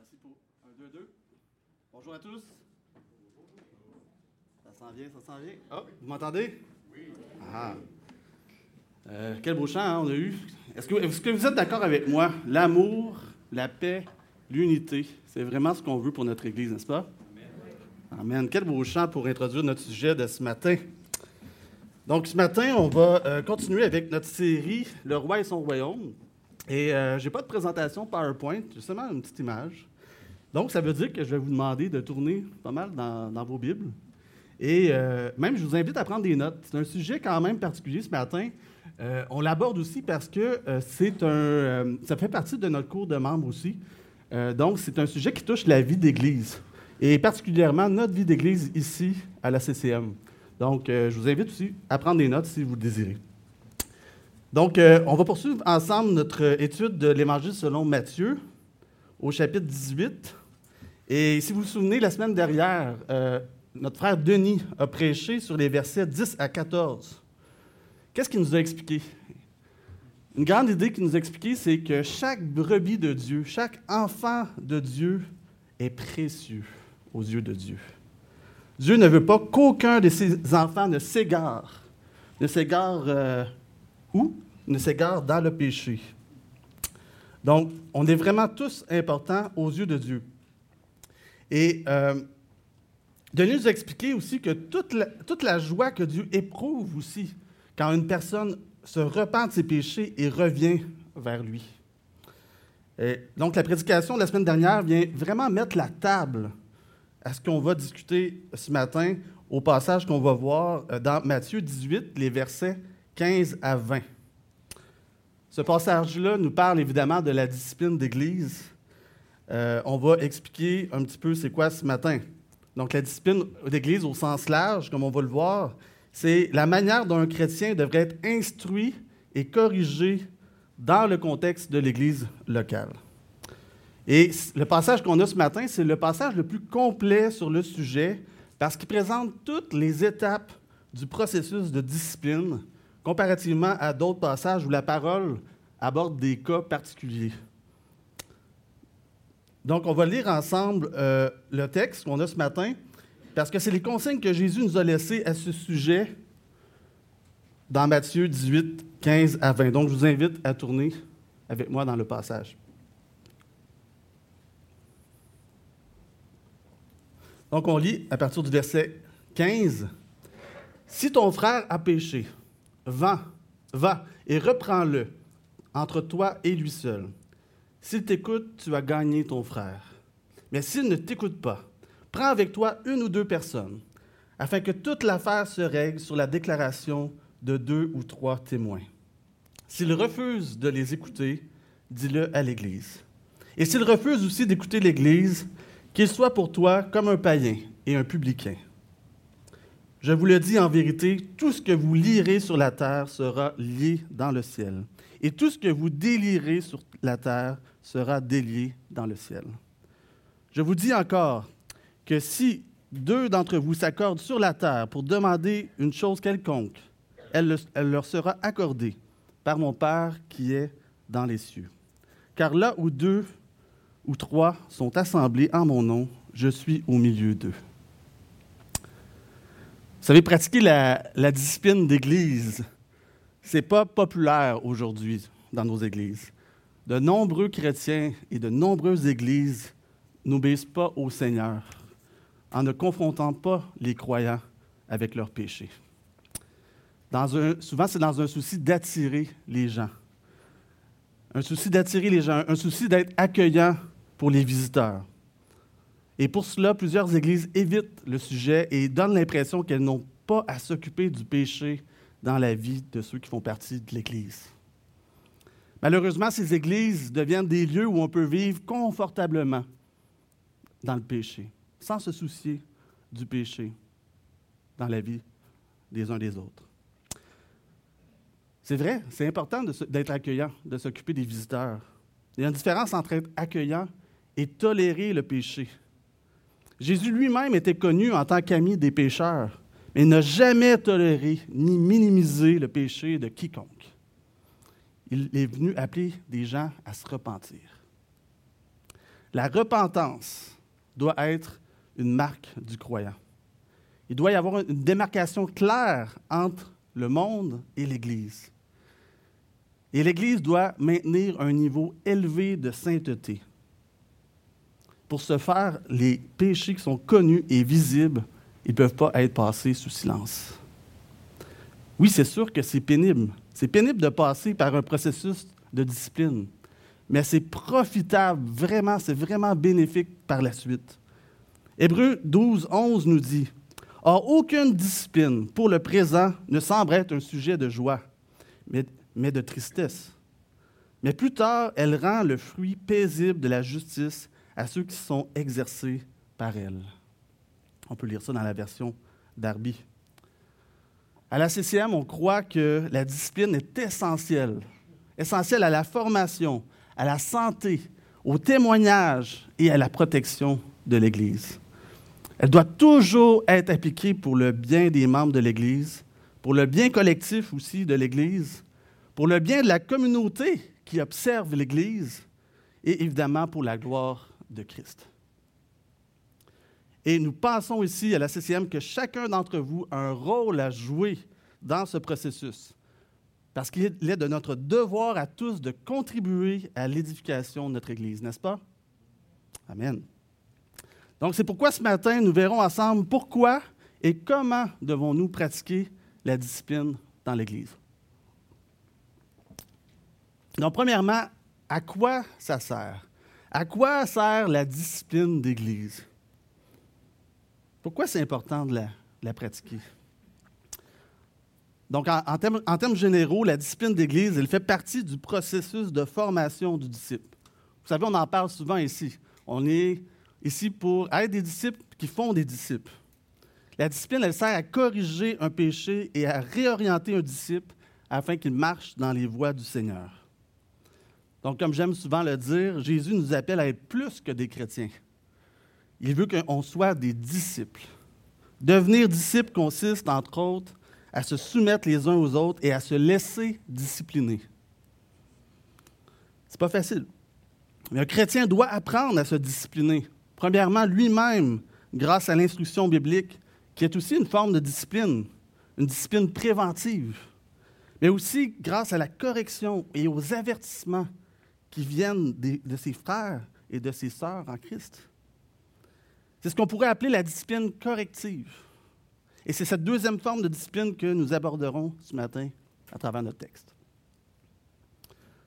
Merci pour 1, 2, 2. Bonjour à tous. Ça s'en vient, ça s'en vient. Oh, vous m'entendez? Oui. Ah. Euh, quel beau chant hein, on a eu. Est-ce que, est que vous êtes d'accord avec moi? L'amour, la paix, l'unité, c'est vraiment ce qu'on veut pour notre Église, n'est-ce pas? Amen. Amen. Quel beau chant pour introduire notre sujet de ce matin. Donc, ce matin, on va euh, continuer avec notre série Le roi et son royaume. Et euh, je n'ai pas de présentation PowerPoint, j'ai seulement une petite image. Donc, ça veut dire que je vais vous demander de tourner pas mal dans, vos Bibles. Et euh, même, je vous invite à prendre des notes. C'est un sujet quand même particulier ce matin. on l'aborde aussi parce que c'est un, ça fait partie de notre cours de membres aussi. donc, c'est un sujet qui touche la vie d'Église, et particulièrement notre vie d'Église ici à la CCM. Donc, euh, je vous invite aussi à prendre des notes si vous le désirez. Donc, euh, on va poursuivre ensemble notre étude de l'Évangile selon Matthieu au chapitre 18. Et si vous vous souvenez, la semaine dernière, euh, notre frère Denis a prêché sur les versets 10 à 14. Qu'est-ce qu'il nous a expliqué? Une grande idée qu'il nous a expliqué, c'est que chaque brebis de Dieu, chaque enfant de Dieu est précieux aux yeux de Dieu. Dieu ne veut pas qu'aucun de ses enfants ne s'égare. Ne s'égare euh, où? Ne s'égare dans le péché. Donc, on est vraiment tous importants aux yeux de Dieu. Et euh, Denis nous a expliqué aussi que toute la, toute la joie que Dieu éprouve aussi quand une personne se repent de ses péchés et revient vers lui. Et donc, la prédication de la semaine dernière vient vraiment mettre la table à ce qu'on va discuter ce matin au passage qu'on va voir euh, dans Matthieu 18, les versets 15 à 20. Ce passage-là nous parle évidemment de la discipline d'Église. Euh, on va expliquer un petit peu c'est quoi ce matin. Donc la discipline d'Église au sens large, comme on va le voir, c'est la manière dont un chrétien devrait être instruit et corrigé dans le contexte de l'Église locale. Et le passage qu'on a ce matin, c'est le passage le plus complet sur le sujet parce qu'il présente toutes les étapes du processus de discipline comparativement à d'autres passages où la parole aborde des cas particuliers. Donc, on va lire ensemble euh, le texte qu'on a ce matin parce que c'est les consignes que Jésus nous a laissées à ce sujet dans Matthieu 18, 15 à 20. Donc, je vous invite à tourner avec moi dans le passage. Donc, on lit à partir du verset 15. Si ton frère a péché, va, va et reprends-le entre toi et lui seul. S'il t'écoute, tu as gagné ton frère. Mais s'il ne t'écoute pas, prends avec toi une ou deux personnes, afin que toute l'affaire se règle sur la déclaration de deux ou trois témoins. S'il refuse de les écouter, dis-le à l'Église. Et s'il refuse aussi d'écouter l'Église, qu'il soit pour toi comme un païen et un publicain. Je vous le dis en vérité, tout ce que vous lirez sur la terre sera lié dans le ciel, et tout ce que vous délirez sur la terre sera délié dans le ciel. Je vous dis encore que si deux d'entre vous s'accordent sur la terre pour demander une chose quelconque, elle, leur sera accordée par mon Père qui est dans les cieux. Car là où deux ou trois sont assemblés en mon nom, je suis au milieu d'eux. Savez, pratiquer la, discipline d'Église, ce n'est pas populaire aujourd'hui dans nos églises. De nombreux chrétiens et de nombreuses églises n'obéissent pas au Seigneur en ne confrontant pas les croyants avec leurs péchés. Souvent, c'est dans un souci d'attirer les gens. Un souci d'attirer les gens, un souci d'être accueillant pour les visiteurs. Et pour cela, plusieurs églises évitent le sujet et donnent l'impression qu'elles n'ont pas à s'occuper du péché dans la vie de ceux qui font partie de l'Église. Malheureusement, ces églises deviennent des lieux où on peut vivre confortablement dans le péché, sans se soucier du péché dans la vie des uns des autres. C'est vrai, c'est important d'être accueillant, de s'occuper des visiteurs. Il y a une différence entre être accueillant et tolérer le péché. Jésus lui-même était connu en tant qu'ami des pécheurs, mais n'a jamais toléré ni minimisé le péché de quiconque. Il est venu appeler des gens à se repentir. la repentance doit être une marque du croyant. Il doit y avoir une démarcation claire entre le monde et l'Église. Et l'Église doit maintenir un niveau élevé de sainteté. Pour ce faire, les péchés qui sont connus et visibles, ils ne peuvent pas être passés sous silence. Oui, c'est sûr que c'est pénible. C'est pénible de passer par un processus de discipline, mais c'est profitable, vraiment, c'est vraiment bénéfique par la suite. Hébreu 12, 11 nous dit Or, aucune discipline pour le présent ne semble être un sujet de joie, mais de tristesse. Mais plus tard, elle rend le fruit paisible de la justice à ceux qui sont exercés par elle. On peut lire ça dans la version Darby. À la CCM, on croit que la discipline est essentielle, essentielle à la formation, à la santé, au témoignage et à la protection de l'Église. Elle doit toujours être appliquée pour le bien des membres de l'Église, pour le bien collectif aussi de l'Église, pour le bien de la communauté qui observe l'Église et évidemment pour la gloire de Christ. Et nous pensons ici à la CCM que chacun d'entre vous a un rôle à jouer dans ce processus, parce qu'il est de notre devoir à tous de contribuer à l'édification de notre Église, n'est-ce pas? Amen. Donc, c'est pourquoi ce matin, nous verrons ensemble pourquoi et comment devons-nous pratiquer la discipline dans l'Église. Donc, premièrement, à quoi ça sert? À quoi sert la discipline d'Église? Pourquoi c'est important de la, pratiquer? Donc, en, en, termes, généraux, la discipline d'Église, elle fait partie du processus de formation du disciple. Vous savez, on en parle souvent ici. On est ici pour être des disciples qui font des disciples. La discipline, elle sert à corriger un péché et à réorienter un disciple afin qu'il marche dans les voies du Seigneur. Donc, comme j'aime souvent le dire, Jésus nous appelle à être plus que des chrétiens. Il veut qu'on soit des disciples. Devenir disciple consiste, entre autres, à se soumettre les uns aux autres et à se laisser discipliner. C'est pas facile. Mais un chrétien doit apprendre à se discipliner Premièrement, lui-même, grâce à l'instruction biblique, qui est aussi une forme de discipline, une discipline préventive, mais aussi grâce à la correction et aux avertissements qui viennent de ses frères et de ses sœurs en Christ. C'est ce qu'on pourrait appeler la discipline corrective. Et c'est cette deuxième forme de discipline que nous aborderons ce matin à travers notre texte.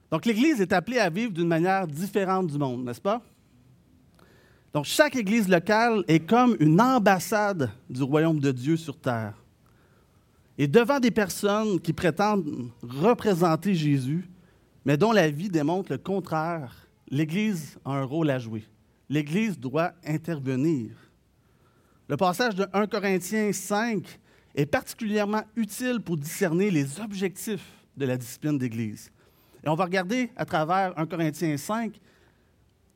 Donc l'Église est appelée à vivre d'une manière différente du monde, n'est-ce pas? Donc, chaque église locale est comme une ambassade du royaume de Dieu sur terre. Et devant des personnes qui prétendent représenter Jésus, mais dont la vie démontre le contraire, l'Église a un rôle à jouer. L'Église doit intervenir. Le passage de 1 Corinthiens 5 est particulièrement utile pour discerner les objectifs de la discipline d'Église. Et on va regarder à travers 1 Corinthiens 5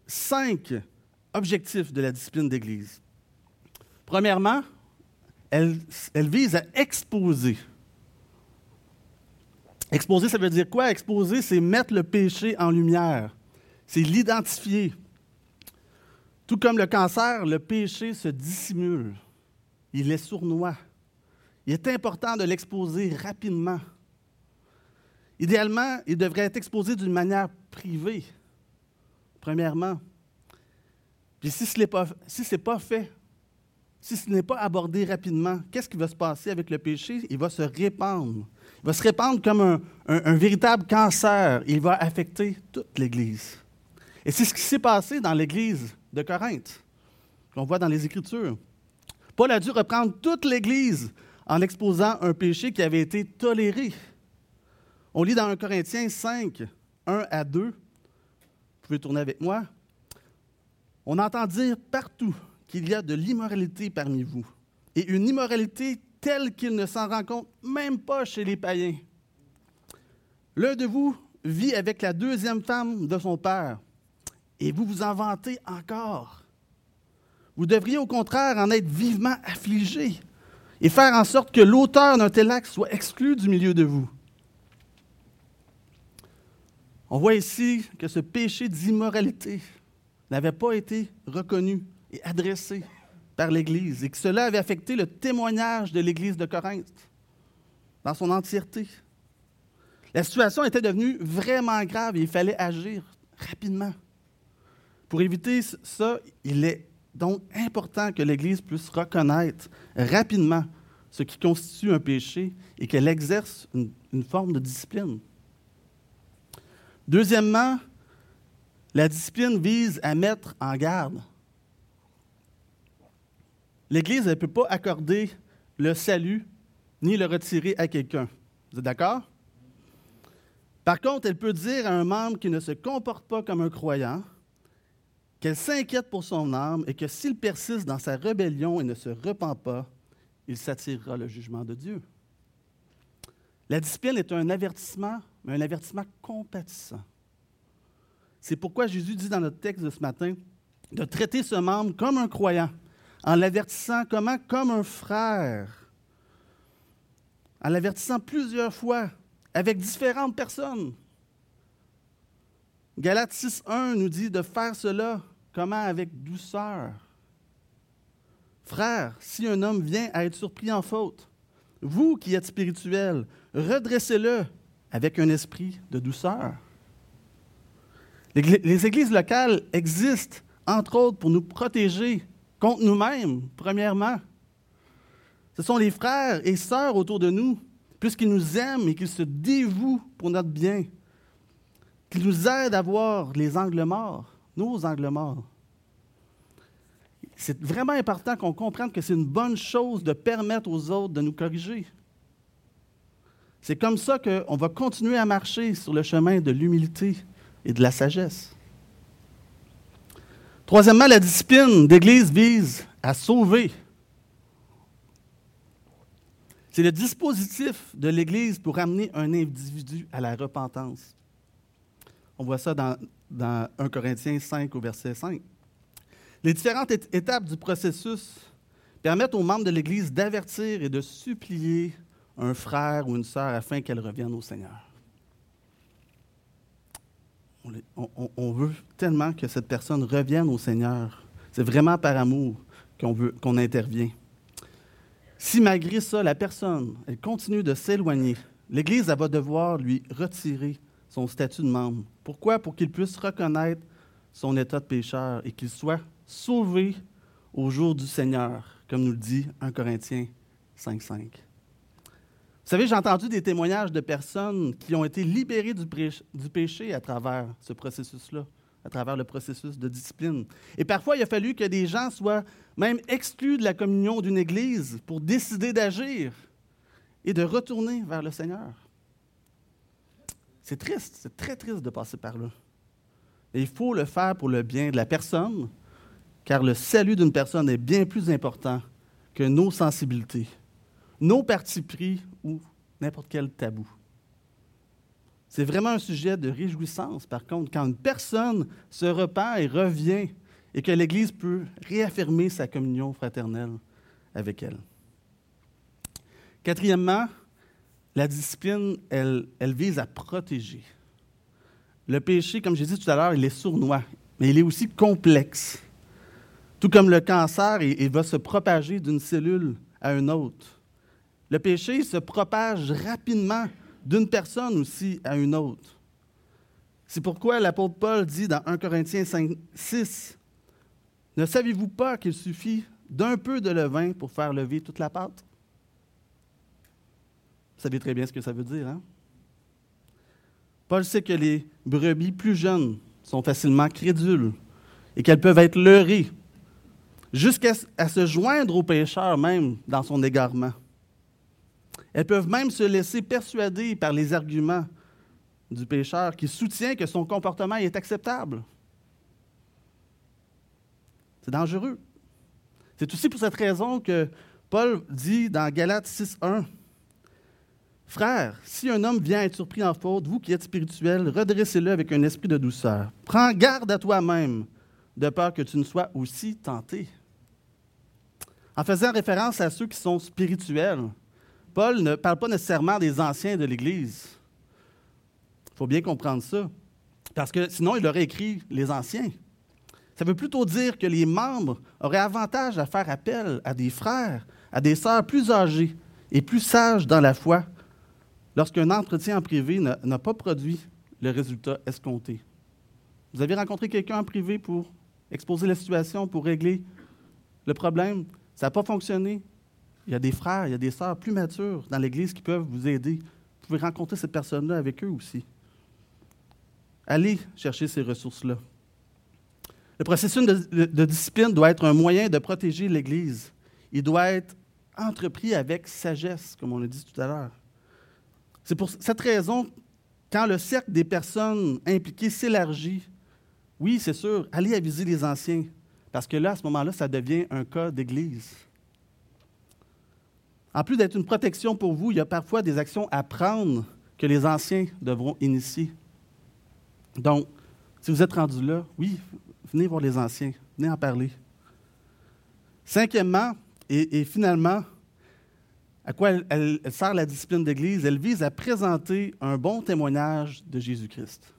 cinq objectif de la discipline d'Église. Premièrement, elle, elle, vise à exposer. Exposer, ça veut dire quoi? Exposer, c'est mettre le péché en lumière. C'est l'identifier. Tout comme le cancer, le péché se dissimule. Il est sournois. Il est important de l'exposer rapidement. Idéalement, il devrait être exposé d'une manière privée, premièrement. Puis si ce n'est pas, pas fait, si ce n'est pas abordé rapidement, qu'est-ce qui va se passer avec le péché? Il va se répandre. Il va se répandre comme un, véritable cancer. Il va affecter toute l'Église. Et c'est ce qui s'est passé dans l'Église de Corinthe, qu'on voit dans les Écritures. Paul a dû reprendre toute l'Église en exposant un péché qui avait été toléré. On lit dans 1 Corinthiens 5, 1 à 2. Vous pouvez tourner avec moi. On entend dire partout qu'il y a de l'immoralité parmi vous, et une immoralité telle qu'il ne s'en rend compte même pas chez les païens. L'un de vous vit avec la deuxième femme de son père, et vous vous en vantez encore. Vous devriez au contraire en être vivement affligé et faire en sorte que l'auteur d'un tel acte soit exclu du milieu de vous. On voit ici que ce péché d'immoralité n'avaient pas été reconnus et adressés par l'Église et que cela avait affecté le témoignage de l'Église de Corinthe dans son entièreté. La situation était devenue vraiment grave et il fallait agir rapidement. Pour éviter ça, il est donc important que l'Église puisse reconnaître rapidement ce qui constitue un péché et qu'elle exerce une, une forme de discipline. Deuxièmement, la discipline vise à mettre en garde. L'Église ne peut pas accorder le salut ni le retirer à quelqu'un. Vous êtes d'accord? Par contre, elle peut dire à un membre qui ne se comporte pas comme un croyant qu'elle s'inquiète pour son âme et que s'il persiste dans sa rébellion et ne se repent pas, il s'attirera le jugement de Dieu. La discipline est un avertissement, mais un avertissement compatissant. C'est pourquoi Jésus dit dans notre texte de ce matin de traiter ce membre comme un croyant, en l'avertissant comment Comme un frère, en l'avertissant plusieurs fois, avec différentes personnes. Galates 6.1 nous dit de faire cela comment avec douceur? Frère, si un homme vient à être surpris en faute, vous qui êtes spirituel, redressez-le avec un esprit de douceur. Les églises locales existent, entre autres, pour nous protéger contre nous-mêmes, premièrement. Ce sont les frères et sœurs autour de nous, puisqu'ils nous aiment et qu'ils se dévouent pour notre bien, qu'ils nous aident à voir les angles morts, nos angles morts. C'est vraiment important qu'on comprenne que c'est une bonne chose de permettre aux autres de nous corriger. C'est comme ça qu'on va continuer à marcher sur le chemin de l'humilité et de la sagesse. Troisièmement, la discipline d'Église vise à sauver. C'est le dispositif de l'Église pour amener un individu à la repentance. On voit ça dans, dans 1 Corinthiens 5 au verset 5. Les différentes étapes du processus permettent aux membres de l'Église d'avertir et de supplier un frère ou une sœur afin qu'elle revienne au Seigneur. On, veut tellement que cette personne revienne au Seigneur. C'est vraiment par amour qu'on veut qu'on intervient. Si malgré ça, la personne, elle continue de s'éloigner, l'Église va devoir lui retirer son statut de membre. Pourquoi? Pour qu'il puisse reconnaître son état de pécheur et qu'il soit sauvé au jour du Seigneur, comme nous le dit 1 Corinthiens 5.5. Vous savez, j'ai entendu des témoignages de personnes qui ont été libérées du, péché à travers ce processus-là, à travers le processus de discipline. Et parfois, il a fallu que des gens soient même exclus de la communion d'une Église pour décider d'agir et de retourner vers le Seigneur. C'est triste, c'est très triste de passer par là. Et il faut le faire pour le bien de la personne, car le salut d'une personne est bien plus important que nos sensibilités, nos partis pris ou n'importe quel tabou. C'est vraiment un sujet de réjouissance, par contre, quand une personne se repent et revient et que l'Église peut réaffirmer sa communion fraternelle avec elle. Quatrièmement, la discipline, elle, elle vise à protéger. Le péché, comme j'ai dit tout à l'heure, il est sournois, mais il est aussi complexe. Tout comme le cancer, il va se propager d'une cellule à une autre. Le péché se propage rapidement d'une personne aussi à une autre. C'est pourquoi l'apôtre Paul dit dans 1 Corinthiens 5, 6, Ne savez-vous pas qu'il suffit d'un peu de levain pour faire lever toute la pâte? Vous savez très bien ce que ça veut dire, hein? Paul sait que les brebis plus jeunes sont facilement crédules et qu'elles peuvent être leurrées jusqu'à se joindre au pécheur même dans son égarement. Elles peuvent même se laisser persuader par les arguments du pécheur qui soutient que son comportement est acceptable. C'est dangereux. C'est aussi pour cette raison que Paul dit dans Galates 6.1, Frère, si un homme vient être surpris en faute, vous qui êtes spirituel, redressez-le avec un esprit de douceur. Prends garde à toi-même, de peur que tu ne sois aussi tenté. En faisant référence à ceux qui sont spirituels, Paul ne parle pas nécessairement des anciens de l'Église. Il faut bien comprendre ça. Parce que sinon, il aurait écrit les anciens. Ça veut plutôt dire que les membres auraient avantage à faire appel à des frères, à des sœurs plus âgés et plus sages dans la foi lorsqu'un entretien en privé n'a pas produit le résultat escompté. Vous avez rencontré quelqu'un en privé pour exposer la situation, pour régler le problème? Ça n'a pas fonctionné. Il y a des frères, il y a des sœurs plus matures dans l'Église qui peuvent vous aider. Vous pouvez rencontrer cette personne-là avec eux aussi. Allez chercher ces ressources-là. Le processus de, discipline doit être un moyen de protéger l'Église. Il doit être entrepris avec sagesse, comme on l'a dit tout à l'heure. C'est pour cette raison, quand le cercle des personnes impliquées s'élargit, oui, c'est sûr, allez aviser les anciens, parce que là, à ce moment-là, ça devient un cas d'Église. En plus d'être une protection pour vous, il y a parfois des actions à prendre que les anciens devront initier. Donc, si vous êtes rendu là, oui, venez voir les anciens, venez en parler. Cinquièmement, et, finalement, à quoi elle, sert la discipline d'Église? Elle vise à présenter un bon témoignage de Jésus-Christ.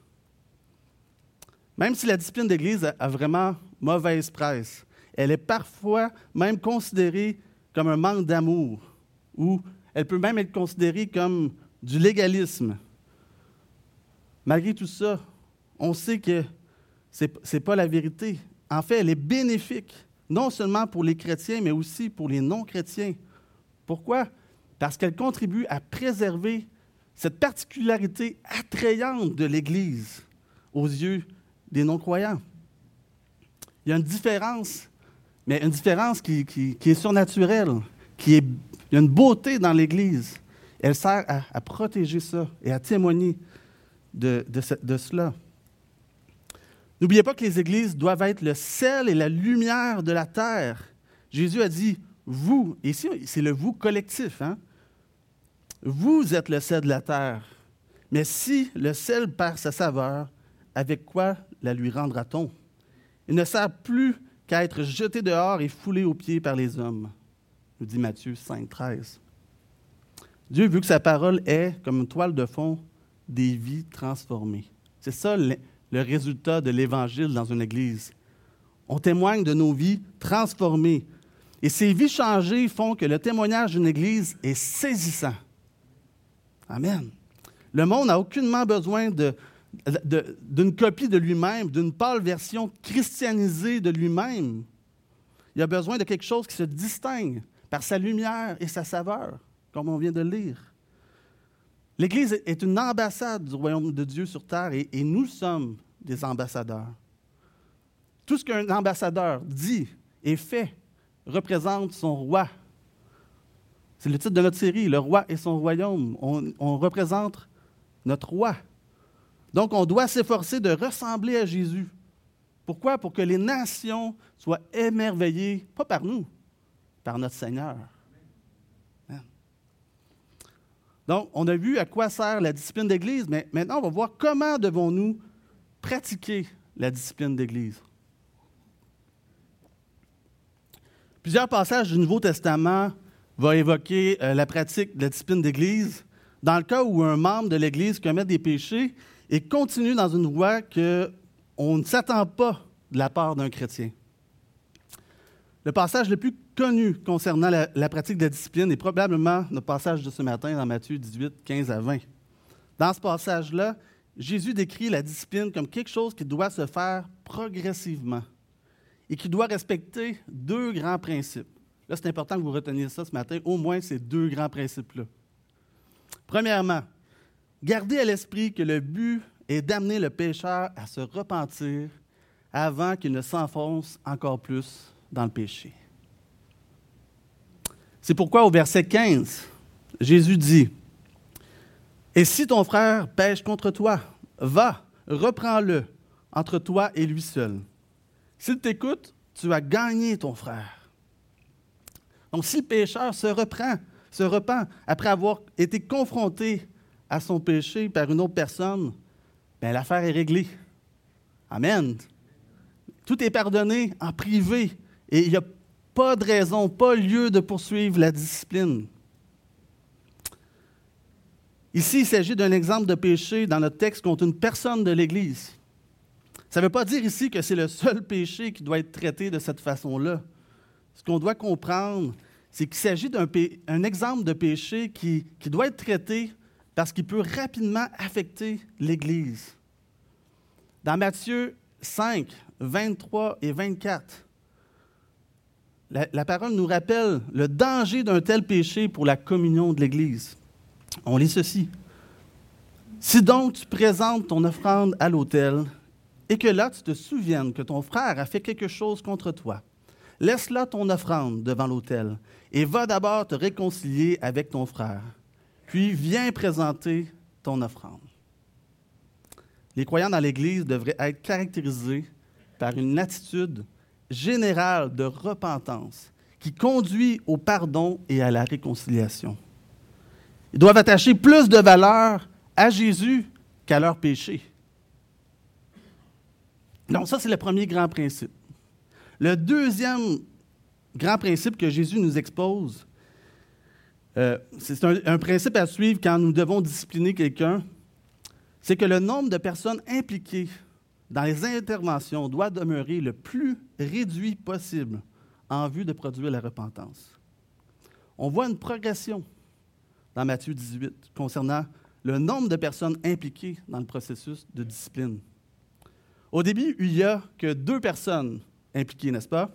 Même si la discipline d'Église a vraiment mauvaise presse, elle est parfois même considérée comme un manque d'amour, ou elle peut même être considérée comme du légalisme. Malgré tout ça, on sait que ce n'est pas la vérité. En fait, elle est bénéfique, non seulement pour les chrétiens, mais aussi pour les non-chrétiens. Pourquoi? Parce qu'elle contribue à préserver cette particularité attrayante de l'Église aux yeux des non-croyants. Il y a une différence, mais une différence qui, est surnaturelle, qui il y a une beauté dans l'Église. Elle sert à, protéger ça et à témoigner de, cela. N'oubliez pas que les églises doivent être le sel et la lumière de la terre. Jésus a dit vous, ici c'est le vous collectif, hein? vous êtes le sel de la terre. Mais si le sel perd sa saveur, avec quoi la lui rendra-t-on? Il ne sert plus qu'à être jeté dehors et foulé aux pieds par les hommes, nous dit Matthieu 5, 13. Dieu veut que sa parole ait, comme une toile de fond, des vies transformées. C'est ça le résultat de l'Évangile dans une Église. On témoigne de nos vies transformées. Et ces vies changées font que le témoignage d'une Église est saisissant. Amen. Le monde n'a aucunement besoin d'une copie de lui-même, d'une pâle version christianisée de lui-même. Il a besoin de quelque chose qui se distingue par sa lumière et sa saveur, comme on vient de lire. L'Église est une ambassade du royaume de Dieu sur terre et, nous sommes des ambassadeurs. Tout ce qu'un ambassadeur dit et fait représente son roi. C'est le titre de notre série, Le roi et son royaume. On représente notre roi. Donc, on doit s'efforcer de ressembler à Jésus. Pourquoi? Pour que les nations soient émerveillées, pas par nous, notre Seigneur. Donc, on a vu à quoi sert la discipline d'Église, mais maintenant, on va voir comment devons-nous pratiquer la discipline d'Église. Plusieurs passages du Nouveau Testament vont évoquer euh, la pratique de la discipline d'Église dans le cas où un membre de l'Église commet des péchés et continue dans une voie qu'on ne s'attend pas de la part d'un chrétien. Le passage le plus connu concernant la, pratique de la discipline est probablement le passage de ce matin dans Matthieu 18, 15 à 20. Dans ce passage-là, Jésus décrit la discipline comme quelque chose qui doit se faire progressivement et qui doit respecter deux grands principes. Là, c'est important que vous reteniez ça ce matin, au moins ces deux grands principes-là. Premièrement, gardez à l'esprit que le but est d'amener le pécheur à se repentir avant qu'il ne s'enfonce encore plus dans le péché. C'est pourquoi au verset 15, Jésus dit, Et si ton frère pêche contre toi, va, reprends-le entre toi et lui seul. S'il t'écoute, tu as gagné ton frère. Donc si le pécheur se reprend, se repent après avoir été confronté à son péché par une autre personne, bien, l'affaire est réglée. Amen. Tout est pardonné en privé et il n'y a pas de raison, pas lieu de poursuivre la discipline. Ici, il s'agit d'un exemple de péché dans notre texte contre une personne de l'Église. Ça ne veut pas dire ici que c'est le seul péché qui doit être traité de cette façon-là. Ce qu'on doit comprendre, c'est qu'il s'agit d'un exemple de péché qui, doit être traité parce qu'il peut rapidement affecter l'Église. Dans Matthieu 5, 23 et 24, la, parole nous rappelle le danger d'un tel péché pour la communion de l'Église. On lit ceci. Si donc tu présentes ton offrande à l'autel et que là tu te souviennes que ton frère a fait quelque chose contre toi, laisse là ton offrande devant l'autel et va d'abord te réconcilier avec ton frère, puis viens présenter ton offrande. Les croyants dans l'Église devraient être caractérisés par une attitude générale de repentance qui conduit au pardon et à la réconciliation. Ils doivent attacher plus de valeur à Jésus qu'à leur péché. Donc ça, c'est le premier grand principe. Le deuxième grand principe que Jésus nous expose, euh, c'est un, un, principe à suivre quand nous devons discipliner quelqu'un, c'est que le nombre de personnes impliquées dans les interventions doit demeurer le plus réduit possible en vue de produire la repentance. On voit une progression dans Matthieu 18 concernant le nombre de personnes impliquées dans le processus de discipline. Au début, il n'y a que deux personnes impliquées, n'est-ce pas?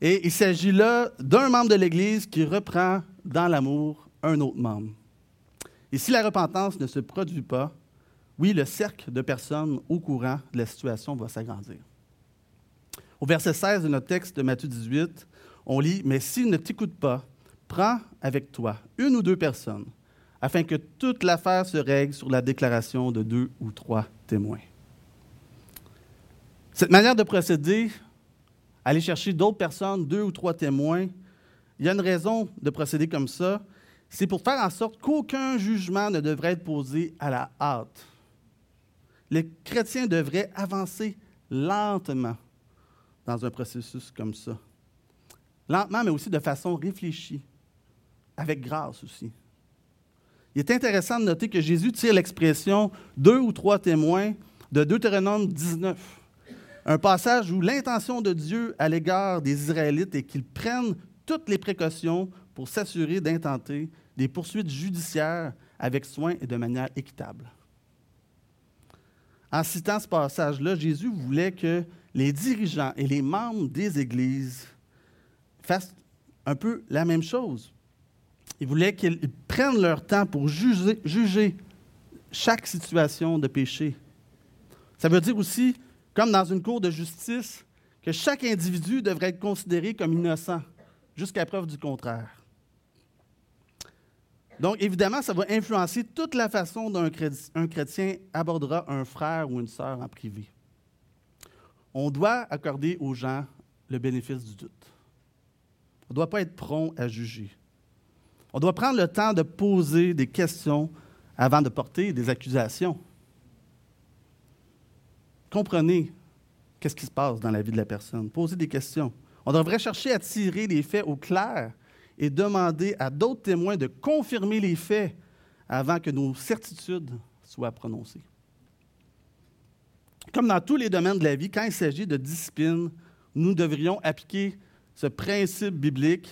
Et il s'agit là d'un membre de l'Église qui reprend dans l'amour un autre membre. Et si la repentance ne se produit pas, oui, le cercle de personnes au courant de la situation va s'agrandir. Au verset 16 de notre texte de Matthieu 18, on lit Mais s'il ne t'écoute pas, prends avec toi une ou deux personnes, afin que toute l'affaire se règle sur la déclaration de deux ou trois témoins. Cette manière de procéder, aller chercher d'autres personnes, deux ou trois témoins, il y a une raison de procéder comme ça. C'est pour faire en sorte qu'aucun jugement ne devrait être posé à la hâte les chrétiens devraient avancer lentement dans un processus comme ça. Lentement, mais aussi de façon réfléchie, avec grâce aussi. Il est intéressant de noter que Jésus tire l'expression deux ou trois témoins de Deutéronome 19, un passage où l'intention de Dieu à l'égard des Israélites est qu'ils prennent toutes les précautions pour s'assurer d'intenter des poursuites judiciaires avec soin et de manière équitable. En citant ce passage-là, Jésus voulait que les dirigeants et les membres des églises fassent un peu la même chose. Il voulait qu'ils prennent leur temps pour juger, chaque situation de péché. Ça veut dire aussi, comme dans une cour de justice, que chaque individu devrait être considéré comme innocent jusqu'à preuve du contraire. Donc, évidemment, ça va influencer toute la façon dont un chrétien abordera un frère ou une sœur en privé. On doit accorder aux gens le bénéfice du doute. On ne doit pas être prompt à juger. On doit prendre le temps de poser des questions avant de porter des accusations. Comprenez qu'est-ce qui se passe dans la vie de la personne. Posez des questions. On devrait chercher à tirer les faits au clair et demander à d'autres témoins de confirmer les faits avant que nos certitudes soient prononcées. Comme dans tous les domaines de la vie, quand il s'agit de discipline, nous devrions appliquer ce principe biblique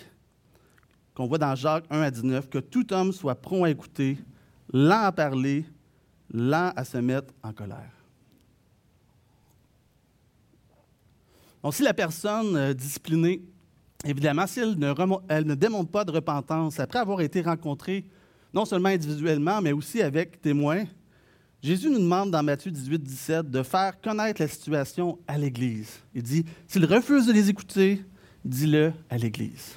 qu'on voit dans Jacques 1 à 19, que tout homme soit prompt à écouter, lent à parler, lent à se mettre en colère. Donc, si la personne euh, disciplinée Évidemment, si elle ne, démontre pas de repentance après avoir été rencontrée, non seulement individuellement, mais aussi avec témoins, Jésus nous demande dans Matthieu 18, 17 de faire connaître la situation à l'Église. Il dit, s'il refuse de les écouter, dis-le à l'Église.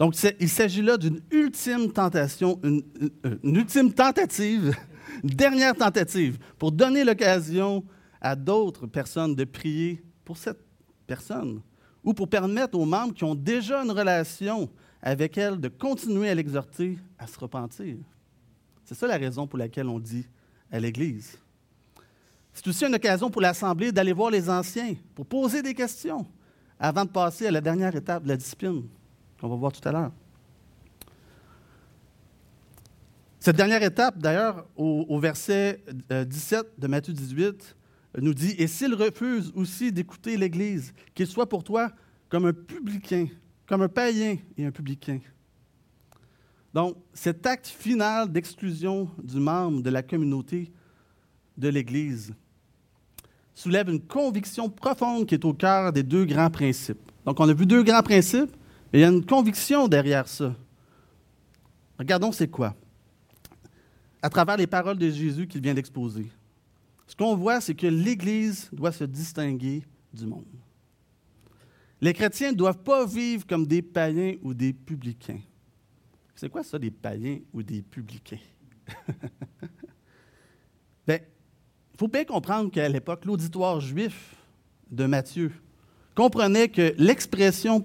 Donc, il s'agit là d'une ultime tentation, une, une, ultime tentative, une dernière tentative, pour donner l'occasion à d'autres personnes de prier pour cette personne ou pour permettre aux membres qui ont déjà une relation avec elle de continuer à l'exhorter à se repentir. C'est ça la raison pour laquelle on dit à l'Église. C'est aussi une occasion pour l'Assemblée d'aller voir les anciens pour poser des questions avant de passer à la dernière étape de la discipline, qu'on va voir tout à l'heure. Cette dernière étape, d'ailleurs, au, verset 17 euh, de Matthieu 18, nous dit, et s'il refuse aussi d'écouter l'Église, qu'il soit pour toi comme un publicain, comme un païen et un publicain. Donc, cet acte final d'exclusion du membre de la communauté de l'Église soulève une conviction profonde qui est au cœur des deux grands principes. Donc, on a vu deux grands principes, mais il y a une conviction derrière ça. Regardons c'est quoi. À travers les paroles de Jésus qu'il vient d'exposer. Ce qu'on voit, c'est que l'Église doit se distinguer du monde. Les chrétiens ne doivent pas vivre comme des païens ou des publicains. C'est quoi ça, des païens ou des publicains? Bien, il faut bien comprendre qu'à l'époque, l'auditoire juif de Matthieu comprenait que l'expression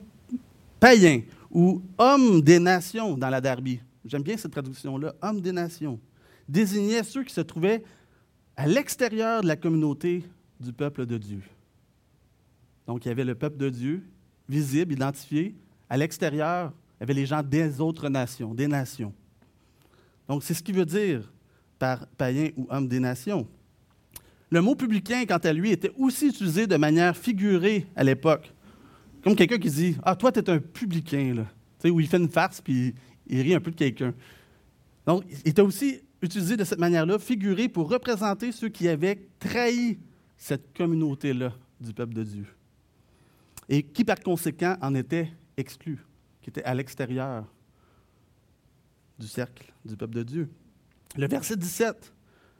païen ou homme des nations dans la Darby, j'aime bien cette traduction-là, homme des nations, désignait ceux qui se trouvaient à l'extérieur de la communauté du peuple de Dieu. Donc, il y avait le peuple de Dieu, visible, identifié. À l'extérieur, il y avait les gens des autres nations, des nations. Donc, c'est ce qu'il veut dire par païen ou homme des nations. Le mot publicain, quant à lui, était aussi utilisé de manière figurée à l'époque. Comme quelqu'un qui dit Ah, toi, tu es un publicain, là. Tu sais, où il fait une farce puis il rit un peu de quelqu'un. Donc, il était aussi utilisé de cette manière-là, figuré pour représenter ceux qui avaient trahi cette communauté-là du peuple de Dieu. Et qui, par conséquent, en étaient exclus, qui étaient à l'extérieur du cercle du peuple de Dieu. Le verset 17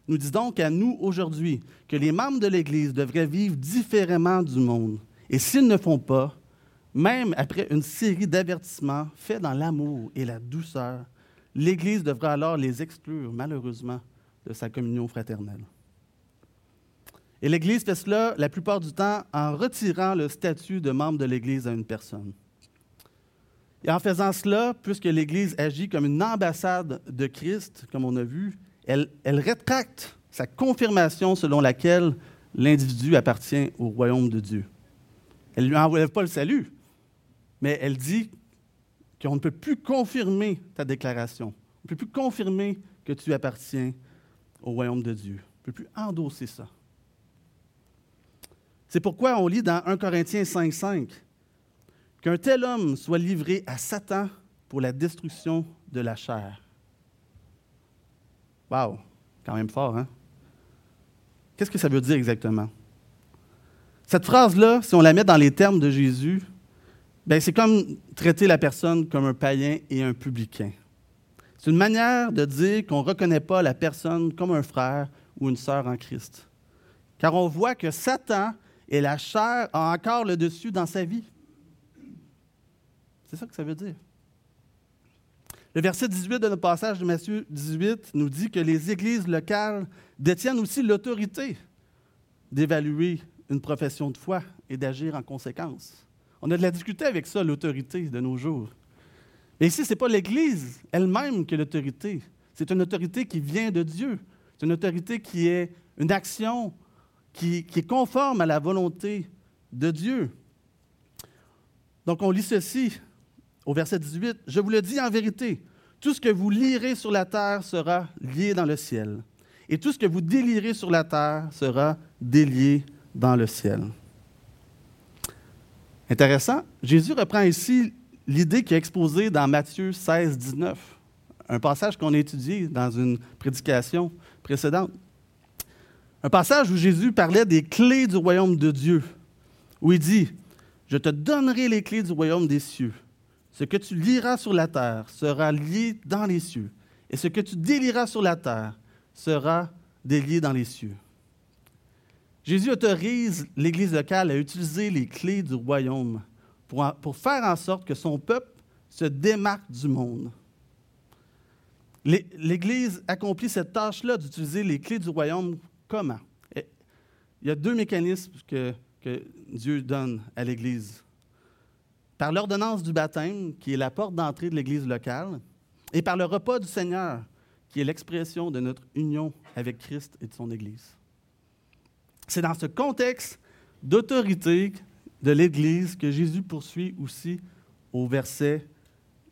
nous dit donc à nous aujourd'hui que les membres de l'Église devraient vivre différemment du monde. Et s'ils ne font pas, même après une série d'avertissements faits dans l'amour et la douceur, l'Église devra alors les exclure, malheureusement, de sa communion fraternelle. Et l'Église fait cela la plupart du temps en retirant le statut de membre de l'Église à une personne. Et en faisant cela, puisque l'Église agit comme une ambassade de Christ, comme on a vu, elle, rétracte sa confirmation selon laquelle l'individu appartient au royaume de Dieu. Elle ne lui enlève pas le salut, mais elle dit qu'on ne peut plus confirmer ta déclaration. On ne peut plus confirmer que tu appartiens au royaume de Dieu. On ne peut plus endosser ça. C'est pourquoi on lit dans 1 Corinthiens 5.5 qu'un tel homme soit livré à Satan pour la destruction de la chair. Wow, quand même fort, hein? Qu'est-ce que ça veut dire exactement? Cette phrase-là, si on la met dans les termes de Jésus, c'est comme traiter la personne comme un païen et un publicain. C'est une manière de dire qu'on ne reconnaît pas la personne comme un frère ou une sœur en Christ. Car on voit que Satan et la chair ont encore le dessus dans sa vie. C'est ça que ça veut dire. Le verset 18 de notre passage de Matthieu 18 nous dit que les églises locales détiennent aussi l'autorité d'évaluer une profession de foi et d'agir en conséquence. On a de la difficulté avec ça, l'autorité de nos jours. Mais ici, ce n'est pas l'Église elle-même qui est l'autorité. C'est une autorité qui vient de Dieu. C'est une autorité qui est une action qui, qui, est conforme à la volonté de Dieu. Donc, on lit ceci au verset 18. Je vous le dis en vérité, tout ce que vous lirez sur la terre sera lié dans le ciel. Et tout ce que vous délirez sur la terre sera délié dans le ciel. Intéressant. Jésus reprend ici l'idée qui est exposée dans Matthieu 16, 19, un passage qu'on a étudié dans une prédication précédente. Un passage où Jésus parlait des clés du royaume de Dieu, où il dit, Je te donnerai les clés du royaume des cieux. Ce que tu liras sur la terre sera lié dans les cieux, et ce que tu délieras sur la terre sera délié dans les cieux. Jésus autorise l'Église locale à utiliser les clés du royaume pour, faire en sorte que son peuple se démarque du monde. L'Église accomplit cette tâche-là d'utiliser les clés du royaume comment? Il y a deux mécanismes que Dieu donne à l'Église. Par l'ordonnance du baptême, qui est la porte d'entrée de l'Église locale, et par le repas du Seigneur, qui est l'expression de notre union avec Christ et de son Église. C'est dans ce contexte d'autorité de l'Église que Jésus poursuit aussi au verset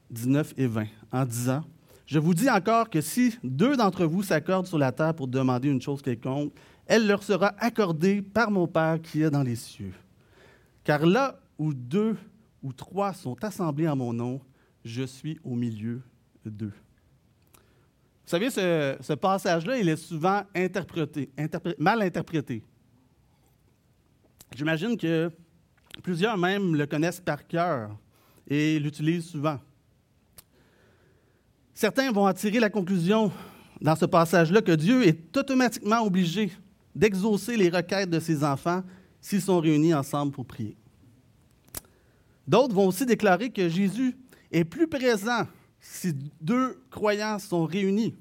19 et 20 en disant Je vous dis encore que si deux d'entre vous s'accordent sur la terre pour demander une chose quelconque, elle leur sera accordée par mon Père qui est dans les cieux. Car là où deux ou trois sont assemblés en mon nom, je suis au milieu d'eux. Vous savez, ce, passage-là, il est souvent mal interprété. J'imagine que plusieurs même le connaissent par cœur et l'utilisent souvent. Certains vont en tirer la conclusion dans ce passage-là que Dieu est automatiquement obligé d'exaucer les requêtes de ses enfants s'ils sont réunis ensemble pour prier. D'autres vont aussi déclarer que Jésus est plus présent si deux croyants sont réunis.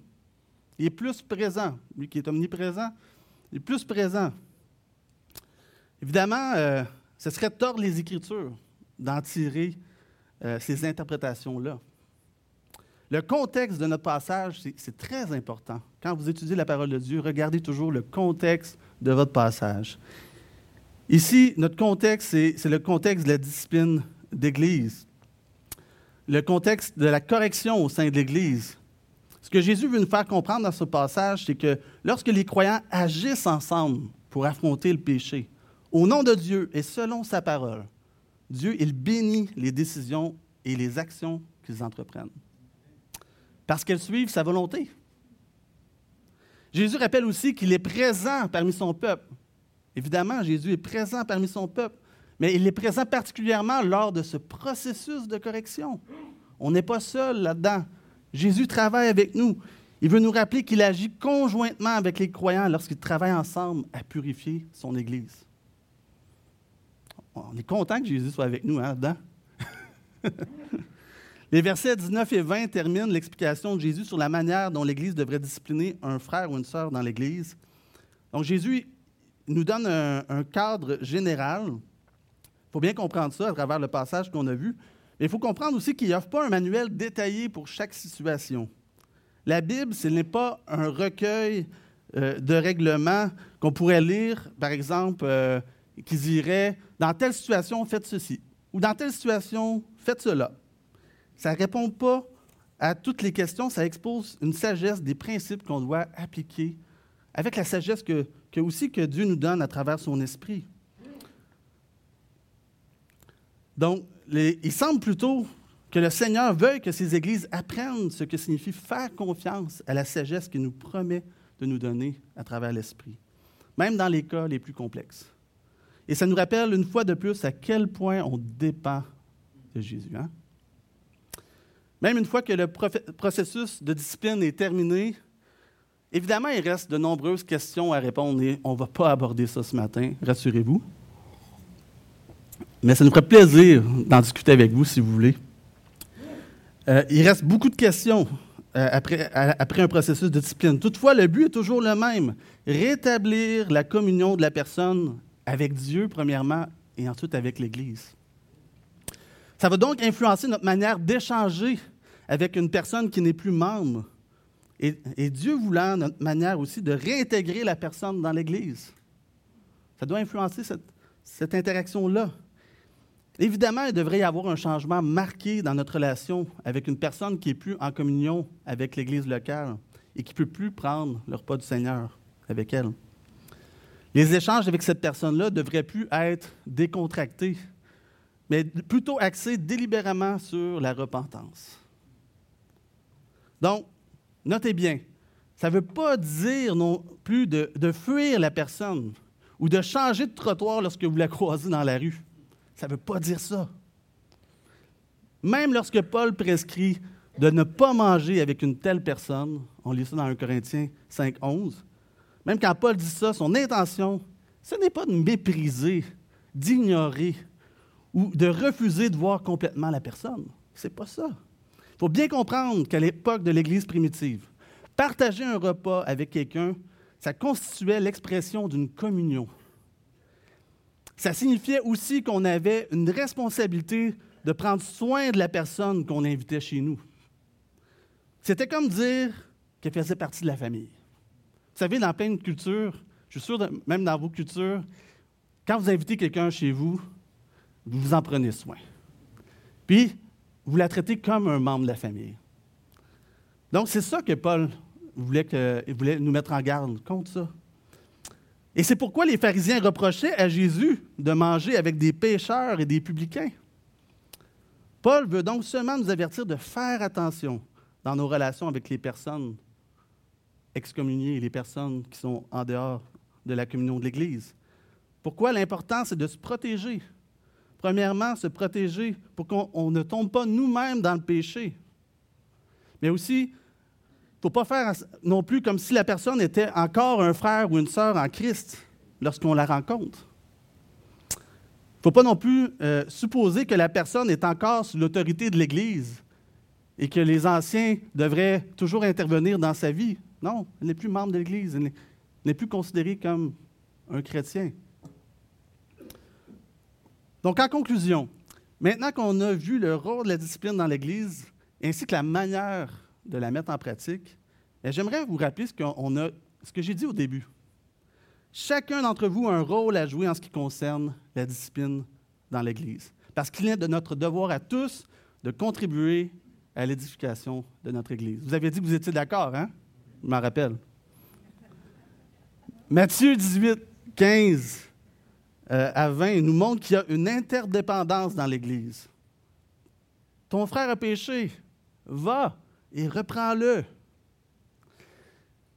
Il est plus présent. Lui qui est omniprésent, il est plus présent. Évidemment, euh, ce serait tordre les Écritures d'en tirer euh, ces interprétations-là. Le contexte de notre passage, c'est très important. Quand vous étudiez la parole de Dieu, regardez toujours le contexte de votre passage. Ici, notre contexte, c'est le contexte de la discipline d'Église, le contexte de la correction au sein de l'Église. Ce que Jésus veut nous faire comprendre dans ce passage, c'est que lorsque les croyants agissent ensemble pour affronter le péché, au nom de Dieu et selon sa parole, Dieu, il bénit les décisions et les actions qu'ils entreprennent. Parce qu'elles suivent sa volonté. Jésus rappelle aussi qu'il est présent parmi son peuple. Évidemment, Jésus est présent parmi son peuple, mais il est présent particulièrement lors de ce processus de correction. On n'est pas seul là-dedans. Jésus travaille avec nous. Il veut nous rappeler qu'il agit conjointement avec les croyants lorsqu'ils travaillent ensemble à purifier son Église. On est content que Jésus soit avec nous hein, là-dedans. Les versets 19 et 20 terminent l'explication de Jésus sur la manière dont l'Église devrait discipliner un frère ou une sœur dans l'Église. Donc Jésus nous donne un, cadre général. Il faut bien comprendre ça à travers le passage qu'on a vu. Mais il faut comprendre aussi qu'il offre pas un manuel détaillé pour chaque situation. La Bible, ce n'est pas un recueil euh, de règlements qu'on pourrait lire, par exemple, euh, qui dirait dans telle situation, faites ceci, ou dans telle situation, faites cela. Ça ne répond pas à toutes les questions, ça expose une sagesse des principes qu'on doit appliquer avec la sagesse que, aussi que Dieu nous donne à travers son esprit. Donc, il semble plutôt que le Seigneur veuille que ces églises apprennent ce que signifie faire confiance à la sagesse qu'il nous promet de nous donner à travers l'Esprit, même dans les cas les plus complexes. Et ça nous rappelle une fois de plus à quel point on dépend de Jésus. Hein? Même une fois que le processus de discipline est terminé, évidemment, il reste de nombreuses questions à répondre et on ne va pas aborder ça ce matin, rassurez-vous. Mais ça nous ferait plaisir d'en discuter avec vous si vous voulez. Euh, il reste beaucoup de questions euh, après, après un processus de discipline. Toutefois, le but est toujours le même, rétablir la communion de la personne avec Dieu, premièrement, et ensuite avec l'Église. Ça va donc influencer notre manière d'échanger avec une personne qui n'est plus membre. Et, Dieu voulant notre manière aussi de réintégrer la personne dans l'Église. Ça doit influencer cette, interaction-là. Évidemment, il devrait y avoir un changement marqué dans notre relation avec une personne qui n'est plus en communion avec l'Église locale et qui ne peut plus prendre le repas du Seigneur avec elle. Les échanges avec cette personne-là devraient plus être décontractés, mais plutôt axés délibérément sur la repentance. Donc, notez bien, ça ne veut pas dire non plus de, fuir la personne ou de changer de trottoir lorsque vous la croisez dans la rue. Ça ne veut pas dire ça. Même lorsque Paul prescrit de ne pas manger avec une telle personne, on lit ça dans 1 Corinthiens 5, 11, même quand Paul dit ça, son intention, ce n'est pas de mépriser, d'ignorer ou de refuser de voir complètement la personne. C'est pas ça. Il faut bien comprendre qu'à l'époque de l'Église primitive, partager un repas avec quelqu'un, ça constituait l'expression d'une communion. Ça signifiait aussi qu'on avait une responsabilité de prendre soin de la personne qu'on invitait chez nous. C'était comme dire qu'elle faisait partie de la famille. Vous savez, dans plein de cultures, je suis sûr, même dans vos cultures, quand vous invitez quelqu'un chez vous, vous vous en prenez soin. Puis, vous la traitez comme un membre de la famille. Donc, c'est ça que Paul voulait, que, voulait nous mettre en garde contre ça. Et c'est pourquoi les pharisiens reprochaient à Jésus de manger avec des pécheurs et des publicains. Paul veut donc seulement nous avertir de faire attention dans nos relations avec les personnes excommuniées et les personnes qui sont en dehors de la communion de l'Église. Pourquoi l'important, c'est de se protéger? Premièrement, se protéger pour qu'on ne tombe pas nous-mêmes dans le péché. Mais aussi, il ne faut pas faire non plus comme si la personne était encore un frère ou une sœur en Christ lorsqu'on la rencontre. Il ne faut pas non plus euh, supposer que la personne est encore sous l'autorité de l'Église et que les anciens devraient toujours intervenir dans sa vie. Non, elle n'est plus membre de l'Église, elle n'est plus considérée comme un chrétien. Donc, en conclusion, maintenant qu'on a vu le rôle de la discipline dans l'Église, ainsi que la manière de la mettre en pratique, ben, j'aimerais vous rappeler ce, a, ce que j'ai dit au début. Chacun d'entre vous a un rôle à jouer en ce qui concerne la discipline dans l'Église, parce qu'il est de notre devoir à tous de contribuer à l'édification de notre Église. Vous avez dit que vous étiez d'accord, hein? Je m'en rappelle. Matthieu 18, 15 euh, à 20 nous montre qu'il y a une interdépendance dans l'Église. Ton frère a péché, va et reprends-le.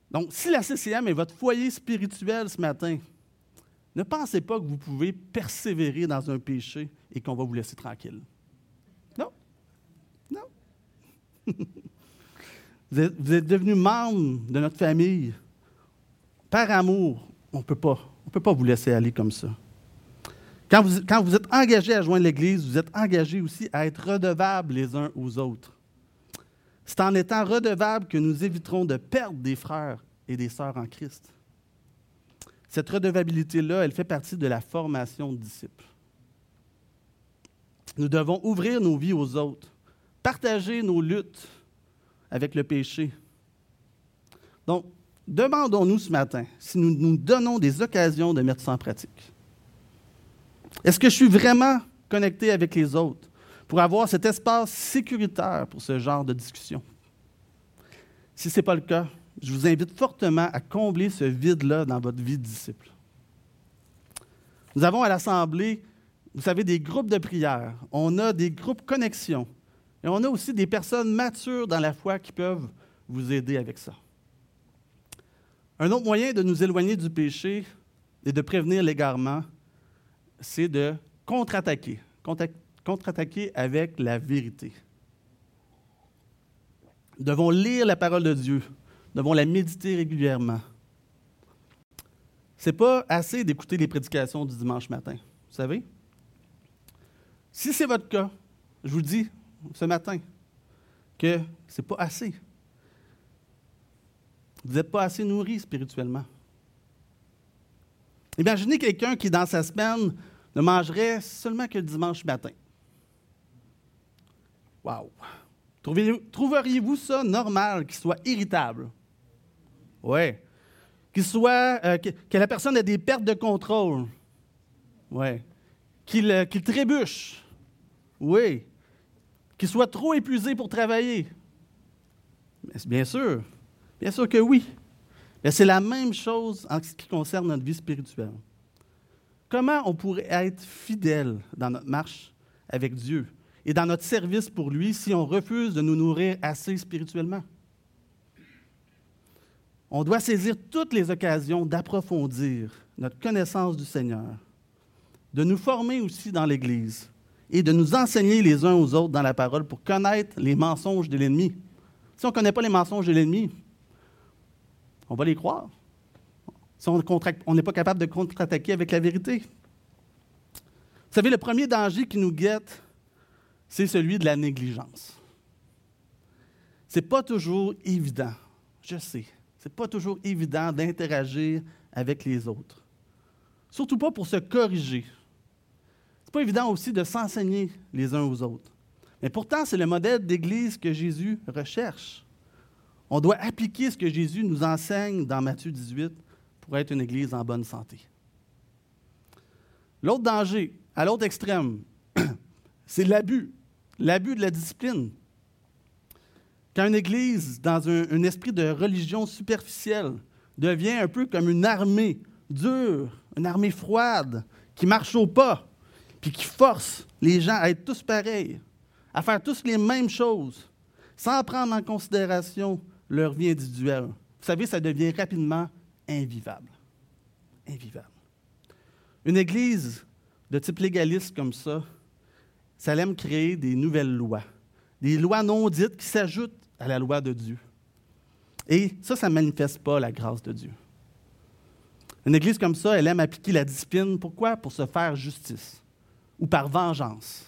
Donc, si la CCM est votre foyer spirituel ce matin, ne pensez pas que vous pouvez persévérer dans un péché et qu'on va vous laisser tranquille. Non. Non. vous, êtes, vous êtes devenu membre de notre famille. Par amour, on ne peut pas vous laisser aller comme ça. Quand vous, êtes engagé à joindre l'Église, vous êtes engagé aussi à être redevables les uns aux autres. C'est en étant redevables que nous éviterons de perdre des frères et des sœurs en Christ. Cette redevabilité-là, elle fait partie de la formation de disciples. Nous devons ouvrir nos vies aux autres, partager nos luttes avec le péché. Donc, demandons-nous ce matin si nous nous donnons des occasions de mettre ça en pratique. Est-ce que je suis vraiment connecté avec les autres pour avoir cet espace sécuritaire pour ce genre de discussion? Si ce n'est pas le cas, je vous invite fortement à combler ce vide-là dans votre vie de disciple. Nous avons à l'Assemblée, vous savez, des groupes de prière, on a des groupes connexion, et on a aussi des personnes matures dans la foi qui peuvent vous aider avec ça. Un autre moyen de nous éloigner du péché et de prévenir l'égarement, c'est de contre-attaquer. Contre-attaquer avec la vérité. Nous devons lire la parole de Dieu. Nous devons la méditer régulièrement. Ce n'est pas assez d'écouter les prédications du dimanche matin. Vous savez? Si c'est votre cas, je vous dis ce matin que ce n'est pas assez. Vous n'êtes pas assez nourri spirituellement. Imaginez quelqu'un qui, dans sa semaine, ne mangerait seulement que le dimanche matin. Wow! Trouveriez-vous ça normal qu'il soit irritable? Oui. Qu'il soit, euh, que, la personne ait des pertes de contrôle? Oui. Qu'il euh, trébuche? Oui. Qu'il soit trop épuisé pour travailler? Bien sûr. Bien sûr que oui c'est la même chose en ce qui concerne notre vie spirituelle. Comment on pourrait être fidèle dans notre marche avec Dieu et dans notre service pour lui si on refuse de nous nourrir assez spirituellement? On doit saisir toutes les occasions d'approfondir notre connaissance du Seigneur, de nous former aussi dans l'Église et de nous enseigner les uns aux autres dans la parole pour connaître les mensonges de l'ennemi. Si on ne connaît pas les mensonges de l'ennemi, on va les croire. Si on n'est pas capable de contre-attaquer avec la vérité. Vous savez, le premier danger qui nous guette, c'est celui de la négligence. Ce n'est pas toujours évident, je sais, ce n'est pas toujours évident d'interagir avec les autres. Surtout pas pour se corriger. Ce n'est pas évident aussi de s'enseigner les uns aux autres. Mais pourtant, c'est le modèle d'Église que Jésus recherche. On doit appliquer ce que Jésus nous enseigne dans Matthieu 18 pour être une Église en bonne santé. L'autre danger, à l'autre extrême, c'est l'abus, l'abus de la discipline. Quand une Église, dans un, un esprit de religion superficielle, devient un peu comme une armée dure, une armée froide, qui marche au pas, puis qui force les gens à être tous pareils, à faire tous les mêmes choses, sans prendre en considération leur vie individuelle. Vous savez, ça devient rapidement invivable. Invivable. Une Église de type légaliste comme ça, ça aime créer des nouvelles lois, des lois non dites qui s'ajoutent à la loi de Dieu. Et ça, ça ne manifeste pas la grâce de Dieu. Une Église comme ça, elle aime appliquer la discipline. Pourquoi? Pour se faire justice ou par vengeance.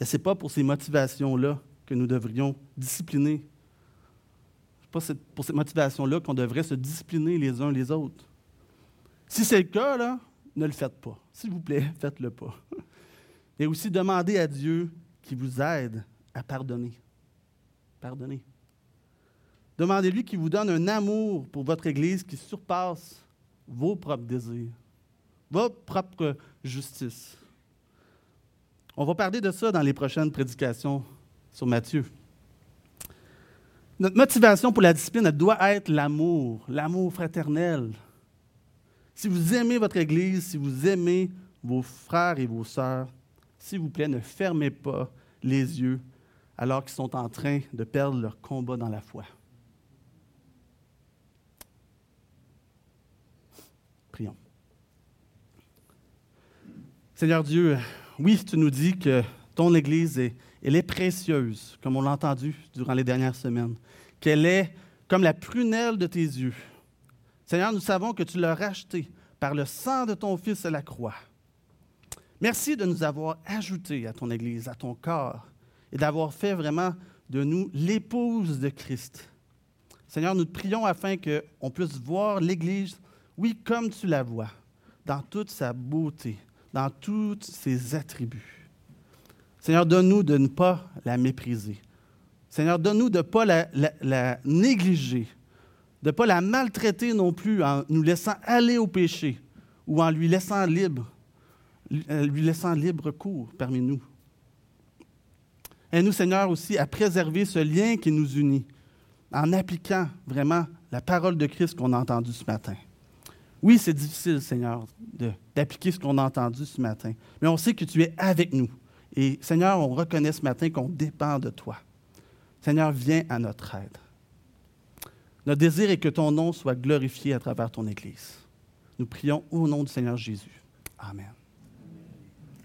Ce n'est pas pour ces motivations-là que nous devrions discipliner. Ce n'est pas pour cette motivation-là qu'on devrait se discipliner les uns les autres. Si c'est le cas, ne le faites pas. S'il vous plaît, faites-le pas. Et aussi demandez à Dieu qui vous aide à pardonner. Pardonnez. Demandez-lui qu'il vous donne un amour pour votre Église qui surpasse vos propres désirs, votre propre justice. On va parler de ça dans les prochaines prédications sur Matthieu. Notre motivation pour la discipline, doit être l'amour, l'amour fraternel. Si vous aimez votre Église, si vous aimez vos frères et vos sœurs, s'il vous plaît, ne fermez pas les yeux alors qu'ils sont en train de perdre leur combat dans la foi. Prions. Seigneur Dieu, oui, tu nous dis que ton Église, est, elle est précieuse, comme on l'a entendu durant les dernières semaines, qu'elle est comme la prunelle de tes yeux. Seigneur, nous savons que tu l'as rachetée par le sang de ton Fils à la croix. Merci de nous avoir ajoutés à ton Église, à ton corps, et d'avoir fait vraiment de nous l'épouse de Christ. Seigneur, nous prions afin qu'on puisse voir l'Église, oui, comme tu la vois, dans toute sa beauté, dans tous ses attributs. Seigneur, donne-nous de ne pas la mépriser. Seigneur, donne-nous de ne pas la, négliger, de ne pas la maltraiter non plus en nous laissant aller au péché ou en lui laissant libre euh, lui laissant libre cours parmi nous. Aide-nous, Seigneur, aussi à préserver ce lien qui nous unit en appliquant vraiment la parole de Christ qu'on a entendue ce matin. Oui, c'est difficile, Seigneur, d'appliquer ce qu'on a entendu ce matin, mais on sait que tu es avec nous. Et Seigneur, on reconnaît ce matin qu'on dépend de toi. Seigneur, viens à notre aide. Notre désir est que ton nom soit glorifié à travers ton Église. Nous prions au nom du Seigneur Jésus. Amen.